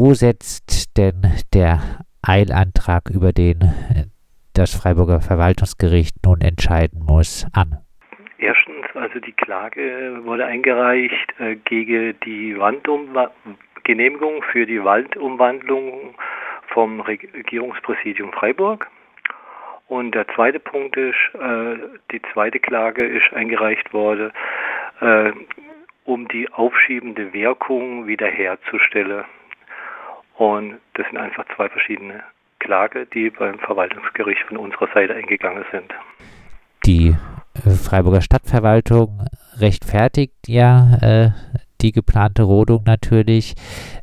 Wo setzt denn der Eilantrag, über den das Freiburger Verwaltungsgericht nun entscheiden muss, an? Erstens, also die Klage wurde eingereicht äh, gegen die Wandumwa Genehmigung für die Waldumwandlung vom Regierungspräsidium Freiburg. Und der zweite Punkt ist, äh, die zweite Klage ist eingereicht worden, äh, um die aufschiebende Wirkung wiederherzustellen. Und das sind einfach zwei verschiedene Klage, die beim Verwaltungsgericht von unserer Seite eingegangen sind. Die äh, Freiburger Stadtverwaltung rechtfertigt ja äh, die geplante Rodung natürlich.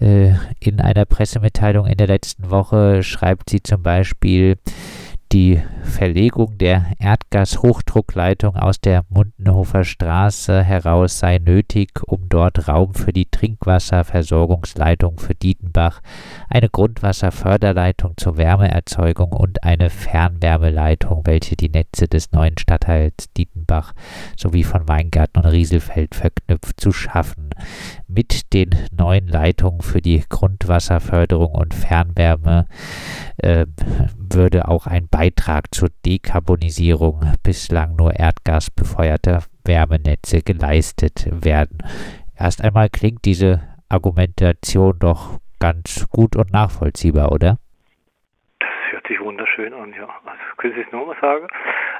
Äh, in einer Pressemitteilung in der letzten Woche schreibt sie zum Beispiel, die Verlegung der Erdgashochdruckleitung aus der Mundenhofer Straße heraus sei nötig, um dort Raum für die Trinkwasserversorgungsleitung für Dietenbach, eine Grundwasserförderleitung zur Wärmeerzeugung und eine Fernwärmeleitung, welche die Netze des neuen Stadtteils Dietenbach sowie von Weingarten und Rieselfeld verknüpft, zu schaffen. Mit den neuen Leitungen für die Grundwasserförderung und Fernwärme äh, würde auch ein Beitrag zur Dekarbonisierung bislang nur erdgasbefeuerter Wärmenetze geleistet werden. Erst einmal klingt diese Argumentation doch ganz gut und nachvollziehbar, oder? Das hört sich wunderschön an, ja. Also können Sie es nochmal sagen?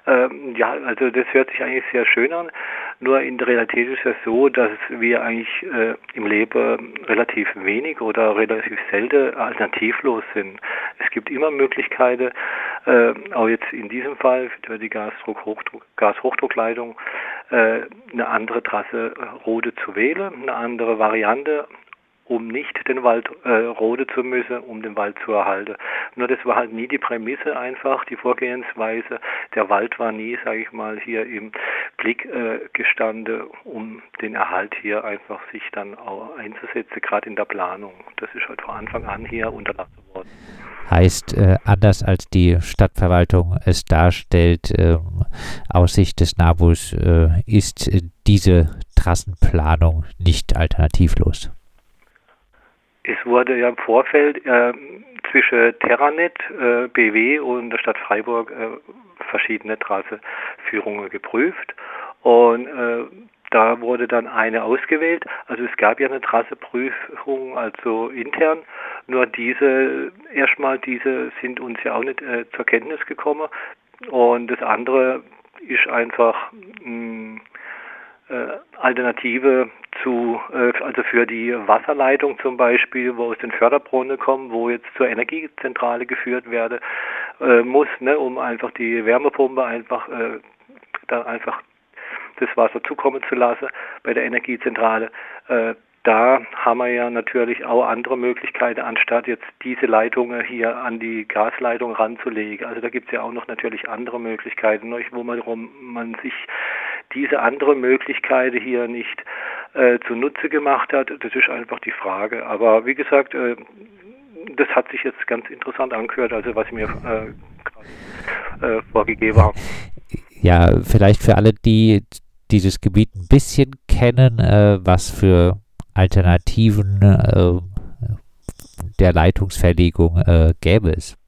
Ähm, ja, also das hört sich eigentlich sehr schön an. Nur in der Realität ist es so, dass wir eigentlich äh, im Leben relativ wenig oder relativ selten alternativlos sind. Es gibt immer Möglichkeiten, äh, auch jetzt in diesem Fall für die Gashochdruckleitung, äh, eine andere Trasse äh, Rode zu wählen, eine andere Variante um nicht den Wald äh, rode zu müssen, um den Wald zu erhalten. Nur das war halt nie die Prämisse einfach, die Vorgehensweise. Der Wald war nie, sage ich mal, hier im Blick äh, gestanden, um den Erhalt hier einfach sich dann auch einzusetzen, gerade in der Planung. Das ist halt von Anfang an hier unterlassen worden. Heißt, äh, anders als die Stadtverwaltung es darstellt, äh, aus Sicht des NABUS äh, ist diese Trassenplanung nicht alternativlos. Es wurde ja im Vorfeld äh, zwischen Terranet, äh, BW und der Stadt Freiburg äh, verschiedene Trasseführungen geprüft und äh, da wurde dann eine ausgewählt. Also es gab ja eine Trasseprüfung, also intern. Nur diese, erstmal diese sind uns ja auch nicht äh, zur Kenntnis gekommen. Und das andere ist einfach mh, hm, Alternative zu, äh, also für die Wasserleitung zum Beispiel, wo aus den Förderbrunnen kommen, wo jetzt zur Energiezentrale geführt werden äh, muss, ne, um einfach die Wärmepumpe einfach äh, da einfach das Wasser zukommen zu lassen bei der Energiezentrale. Äh, da haben wir ja natürlich auch andere Möglichkeiten, anstatt jetzt diese Leitungen hier an die Gasleitung ranzulegen. Also da gibt es ja auch noch natürlich andere Möglichkeiten, wo man, man sich diese andere Möglichkeit hier nicht äh, zunutze gemacht hat, das ist einfach die Frage. Aber wie gesagt, äh, das hat sich jetzt ganz interessant angehört, also was mir äh, äh, vorgegeben haben. Ja, vielleicht für alle, die dieses Gebiet ein bisschen kennen, äh, was für Alternativen äh, der Leitungsverlegung gäbe es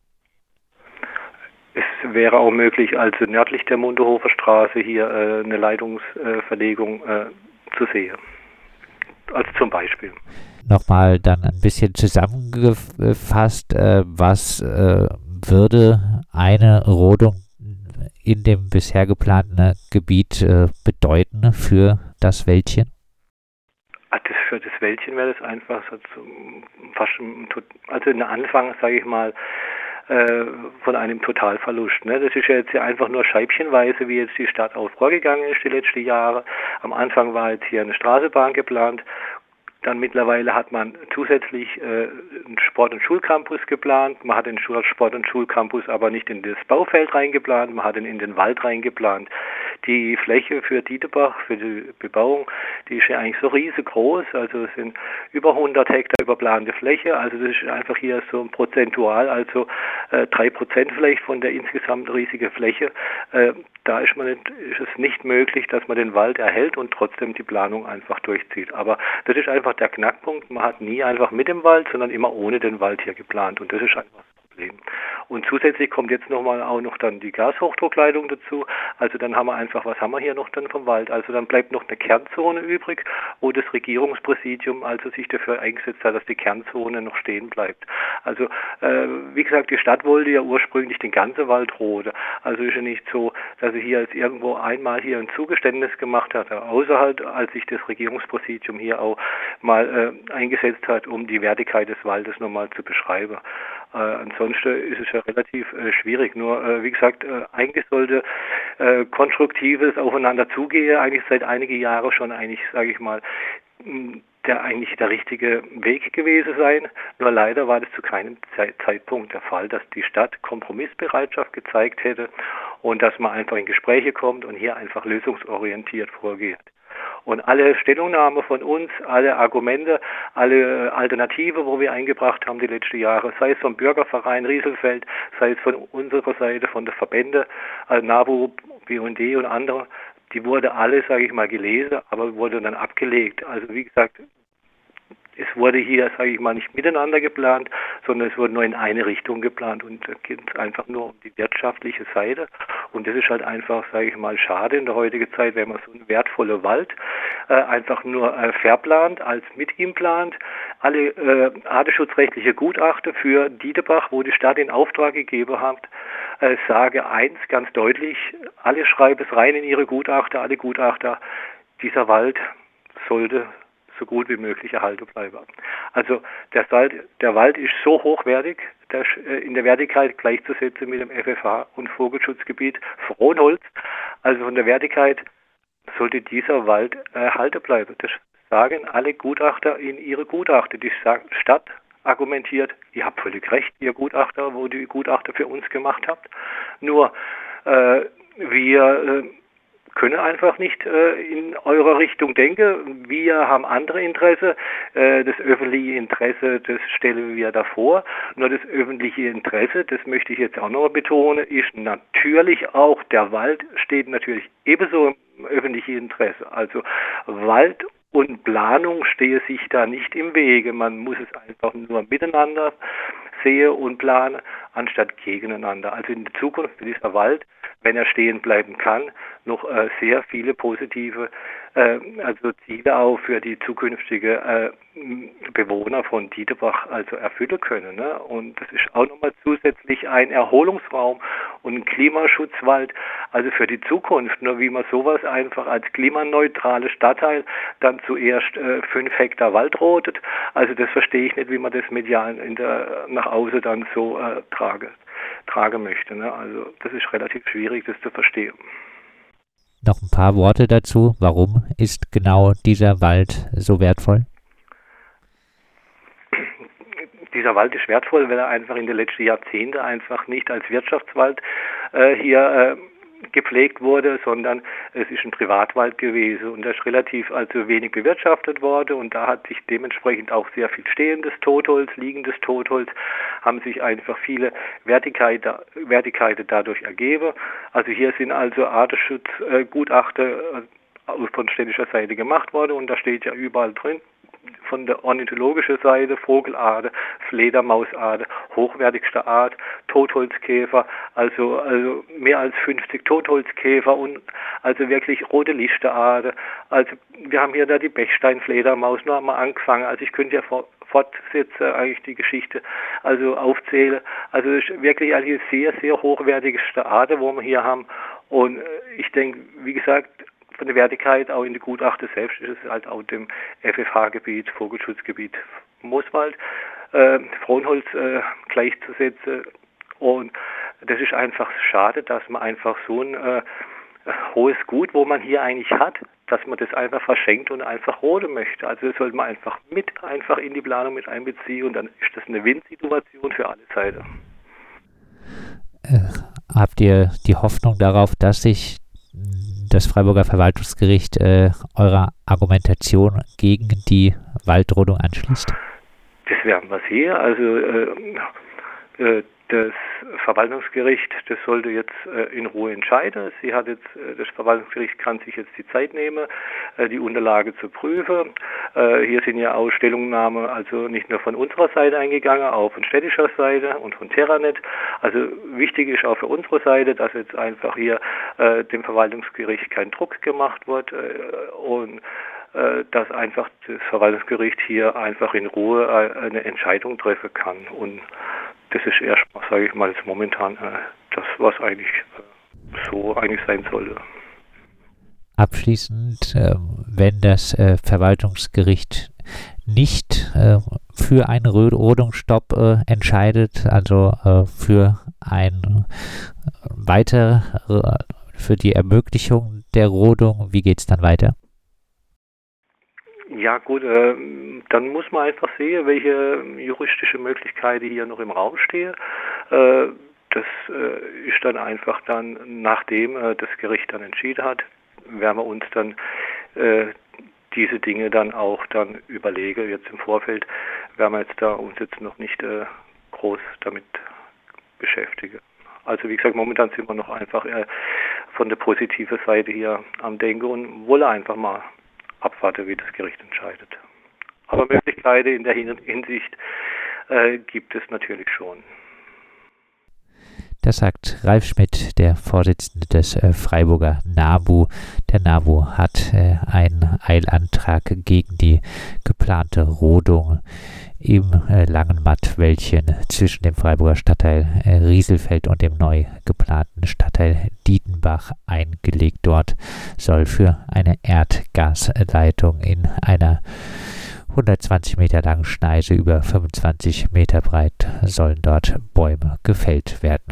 wäre auch möglich, also nördlich der Mundehofer Straße hier äh, eine Leitungsverlegung äh, zu sehen. Also zum Beispiel. Nochmal dann ein bisschen zusammengefasst, äh, was äh, würde eine Rodung in dem bisher geplanten Gebiet äh, bedeuten für das Wäldchen? Ah, das, für das Wäldchen wäre das einfach so fast, also in Anfang, sage ich mal, äh, von einem Totalverlust. Ne? Das ist ja jetzt einfach nur scheibchenweise, wie jetzt die Stadt auch vorgegangen ist die letzten Jahre. Am Anfang war jetzt hier eine Straßenbahn geplant dann mittlerweile hat man zusätzlich äh, einen Sport- und Schulcampus geplant. Man hat den Sport- und Schulcampus aber nicht in das Baufeld reingeplant, man hat ihn in den Wald reingeplant. Die Fläche für Dietebach, für die Bebauung, die ist ja eigentlich so riesengroß. Also es sind über 100 Hektar überplante Fläche. Also das ist einfach hier so ein prozentual, also äh, drei äh, Prozent vielleicht von der insgesamt riesigen Fläche. Äh, da ist, man nicht, ist es nicht möglich, dass man den Wald erhält und trotzdem die Planung einfach durchzieht. Aber das ist einfach einfach der Knackpunkt. Man hat nie einfach mit dem Wald, sondern immer ohne den Wald hier geplant. Und das ist einfach Problem. Und zusätzlich kommt jetzt nochmal auch noch dann die Gashochdruckleitung dazu. Also dann haben wir einfach, was haben wir hier noch dann vom Wald? Also dann bleibt noch eine Kernzone übrig, wo das Regierungspräsidium also sich dafür eingesetzt hat, dass die Kernzone noch stehen bleibt. Also äh, wie gesagt, die Stadt wollte ja ursprünglich den ganzen Wald roden. Also ist ja nicht so, dass sie hier jetzt irgendwo einmal hier ein Zugeständnis gemacht hat, außer halt, als sich das Regierungspräsidium hier auch mal äh, eingesetzt hat, um die Wertigkeit des Waldes nochmal zu beschreiben. Äh, ansonsten ist es ja relativ äh, schwierig. Nur, äh, wie gesagt, äh, eigentlich sollte äh, konstruktives Aufeinander zugehen, eigentlich seit einigen Jahren schon eigentlich, sage ich mal, der eigentlich der richtige Weg gewesen sein. Nur leider war das zu keinem Zeitpunkt der Fall, dass die Stadt Kompromissbereitschaft gezeigt hätte und dass man einfach in Gespräche kommt und hier einfach lösungsorientiert vorgeht. Und alle Stellungnahmen von uns, alle Argumente, alle Alternative, wo wir eingebracht haben die letzten Jahre, sei es vom Bürgerverein Rieselfeld, sei es von unserer Seite, von der Verbände, also NABU, BUND und andere, die wurde alle, sage ich mal, gelesen, aber wurde dann abgelegt. Also wie gesagt, es wurde hier, sage ich mal, nicht miteinander geplant, sondern es wurde nur in eine Richtung geplant und da geht es einfach nur um die wirtschaftliche Seite. Und das ist halt einfach, sage ich mal, schade in der heutigen Zeit, wenn man so einen wertvollen Wald äh, einfach nur äh, verplant, als mit ihm plant. Alle äh, artenschutzrechtliche Gutachten für Dietebach, wo die Stadt in Auftrag gegeben hat, äh, sage eins ganz deutlich, alle schreiben es rein in ihre Gutachter, alle Gutachter, dieser Wald sollte so gut wie möglich erhalten bleiben. Also der Wald, der Wald ist so hochwertig, der, äh, in der Wertigkeit gleichzusetzen mit dem FFH und Vogelschutzgebiet Frohnholz. Also von der Wertigkeit sollte dieser Wald erhalten bleiben. Das sagen alle Gutachter in ihre Gutachter. Die Stadt argumentiert, ihr habt völlig recht, ihr Gutachter, wo die Gutachter für uns gemacht habt. Nur äh, wir äh, können einfach nicht äh, in eurer Richtung denken. Wir haben andere Interesse. Äh, das öffentliche Interesse, das stellen wir davor. Nur das öffentliche Interesse, das möchte ich jetzt auch noch betonen, ist natürlich auch, der Wald steht natürlich ebenso im öffentlichen Interesse. Also Wald und Planung stehe sich da nicht im Wege. Man muss es einfach nur miteinander sehen und planen, anstatt gegeneinander. Also in der Zukunft wird dieser Wald wenn er stehen bleiben kann, noch äh, sehr viele positive äh, also Ziele auch für die zukünftige äh, Bewohner von Dietebach also erfüllen können. Ne? Und das ist auch nochmal zusätzlich ein Erholungsraum und ein Klimaschutzwald, also für die Zukunft. Nur wie man sowas einfach als klimaneutrale Stadtteil dann zuerst äh, fünf Hektar Wald rotet, also das verstehe ich nicht, wie man das medial in der, nach außen dann so äh, trage tragen möchte. Ne? Also das ist relativ schwierig, das zu verstehen. Noch ein paar Worte dazu. Warum ist genau dieser Wald so wertvoll? Dieser Wald ist wertvoll, weil er einfach in den letzten Jahrzehnten einfach nicht als Wirtschaftswald äh, hier äh, gepflegt wurde, sondern es ist ein Privatwald gewesen und das ist relativ also wenig bewirtschaftet worden und da hat sich dementsprechend auch sehr viel stehendes Totholz, liegendes Totholz, haben sich einfach viele Vertikheiten, Vertikheiten dadurch ergeben. Also hier sind also Artenschutzgutachten äh, von städtischer Seite gemacht worden und da steht ja überall drin, von der ornithologischen Seite Vogelart, Fledermausart, hochwertigste Art, Totholzkäfer, also, also mehr als 50 Totholzkäfer und also wirklich rote Lichterarten. Also wir haben hier da die Bechsteinfledermaus, nur wir angefangen. Also ich könnte ja fortsetzen eigentlich die Geschichte, also aufzählen. Also es ist wirklich eine sehr, sehr hochwertigste Art, wo wir hier haben. Und ich denke, wie gesagt, von der Wertigkeit, auch in der Gutachte selbst ist es halt auch dem FFH-Gebiet, Vogelschutzgebiet Mooswald, äh, Frohnholz äh, gleichzusetzen. Und das ist einfach schade, dass man einfach so ein äh, hohes Gut, wo man hier eigentlich hat, dass man das einfach verschenkt und einfach roden möchte. Also das sollte man einfach mit einfach in die Planung mit einbeziehen und dann ist das eine Win-Situation für alle Seiten. Äh, habt ihr die Hoffnung darauf, dass sich das Freiburger Verwaltungsgericht äh, eurer Argumentation gegen die Waldrodung anschließt? Das werden wir sehen. Also äh, äh, das Verwaltungsgericht, das sollte jetzt äh, in Ruhe entscheiden. Sie hat jetzt, äh, das Verwaltungsgericht kann sich jetzt die Zeit nehmen, äh, die Unterlage zu prüfen. Äh, hier sind ja auch Stellungnahmen, also nicht nur von unserer Seite eingegangen, auch von städtischer Seite und von Terranet. Also wichtig ist auch für unsere Seite, dass jetzt einfach hier äh, dem Verwaltungsgericht kein Druck gemacht wird und dass einfach das Verwaltungsgericht hier einfach in Ruhe eine Entscheidung treffen kann und das ist erstmal, sage ich mal, jetzt momentan äh, das, was eigentlich äh, so eigentlich sein sollte. Abschließend, äh, wenn das äh, Verwaltungsgericht nicht äh, für einen Rodungsstopp entscheidet, also für ein weiter für die Ermöglichung der Rodung, wie geht es dann weiter? Ja gut, äh, dann muss man einfach sehen, welche juristische Möglichkeiten hier noch im Raum stehen. Äh, das äh, ist dann einfach dann, nachdem äh, das Gericht dann entschieden hat, werden wir uns dann äh, diese Dinge dann auch dann überlegen. Jetzt im Vorfeld werden wir jetzt da uns jetzt noch nicht äh, groß damit beschäftigen. Also wie gesagt, momentan sind wir noch einfach von der positiven Seite hier am Denken und wollen einfach mal abwarte, wie das Gericht entscheidet. Aber Möglichkeiten in der Hinsicht äh, gibt es natürlich schon. Das sagt Ralf Schmidt, der Vorsitzende des äh, Freiburger NABU. Der NABU hat äh, einen Eilantrag gegen die geplante Rodung im äh, langen Mattwäldchen zwischen dem Freiburger Stadtteil äh, Rieselfeld und dem neu geplanten Stadtteil Dietenbach eingelegt. Dort soll für eine Erdgasleitung in einer 120 Meter langen Schneise über 25 Meter breit sollen dort Bäume gefällt werden.